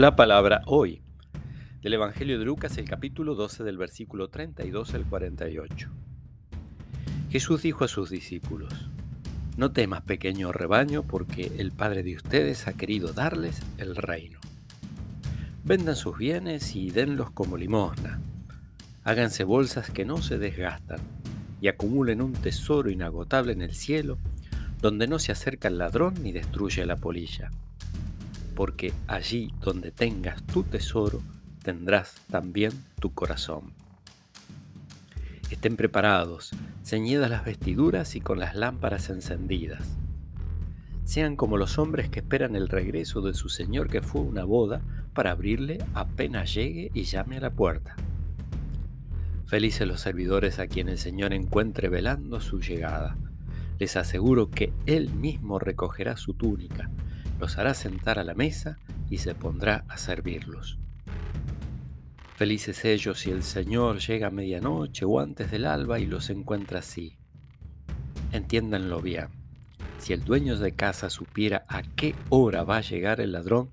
La palabra hoy del Evangelio de Lucas, el capítulo 12 del versículo 32 al 48. Jesús dijo a sus discípulos, No temas pequeño rebaño, porque el Padre de ustedes ha querido darles el reino. Vendan sus bienes y denlos como limosna. Háganse bolsas que no se desgastan y acumulen un tesoro inagotable en el cielo, donde no se acerca el ladrón ni destruye la polilla. Porque allí donde tengas tu tesoro, tendrás también tu corazón. Estén preparados, ceñidas las vestiduras y con las lámparas encendidas. Sean como los hombres que esperan el regreso de su Señor que fue una boda para abrirle apenas llegue y llame a la puerta. Felices los servidores a quien el Señor encuentre velando su llegada. Les aseguro que Él mismo recogerá su túnica, los hará sentar a la mesa y se pondrá a servirlos. Felices ellos si el Señor llega a medianoche o antes del alba y los encuentra así. Entiéndanlo bien. Si el dueño de casa supiera a qué hora va a llegar el ladrón,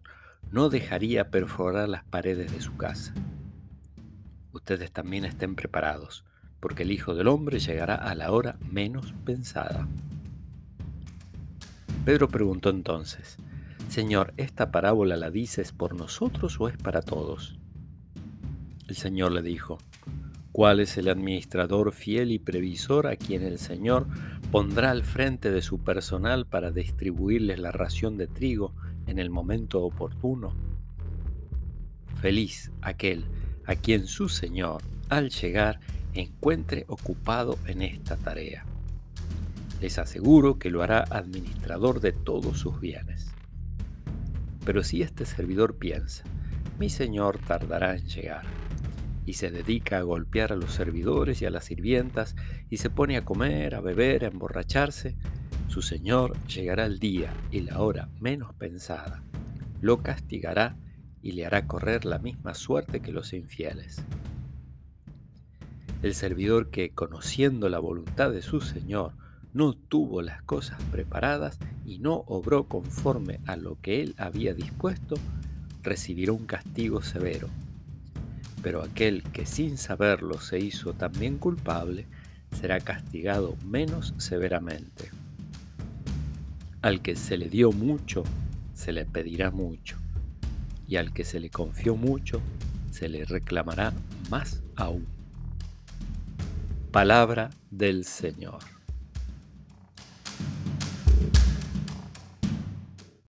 no dejaría perforar las paredes de su casa. Ustedes también estén preparados, porque el Hijo del Hombre llegará a la hora menos pensada. Pedro preguntó entonces, Señor, ¿esta parábola la dices por nosotros o es para todos? El Señor le dijo, ¿cuál es el administrador fiel y previsor a quien el Señor pondrá al frente de su personal para distribuirles la ración de trigo en el momento oportuno? Feliz aquel a quien su Señor, al llegar, encuentre ocupado en esta tarea. Les aseguro que lo hará administrador de todos sus bienes. Pero si este servidor piensa, mi Señor tardará en llegar, y se dedica a golpear a los servidores y a las sirvientas y se pone a comer, a beber, a emborracharse, su Señor llegará el día y la hora menos pensada, lo castigará y le hará correr la misma suerte que los infieles. El servidor que, conociendo la voluntad de su Señor, no tuvo las cosas preparadas y no obró conforme a lo que él había dispuesto, recibirá un castigo severo pero aquel que sin saberlo se hizo también culpable, será castigado menos severamente. Al que se le dio mucho, se le pedirá mucho, y al que se le confió mucho, se le reclamará más aún. Palabra del Señor.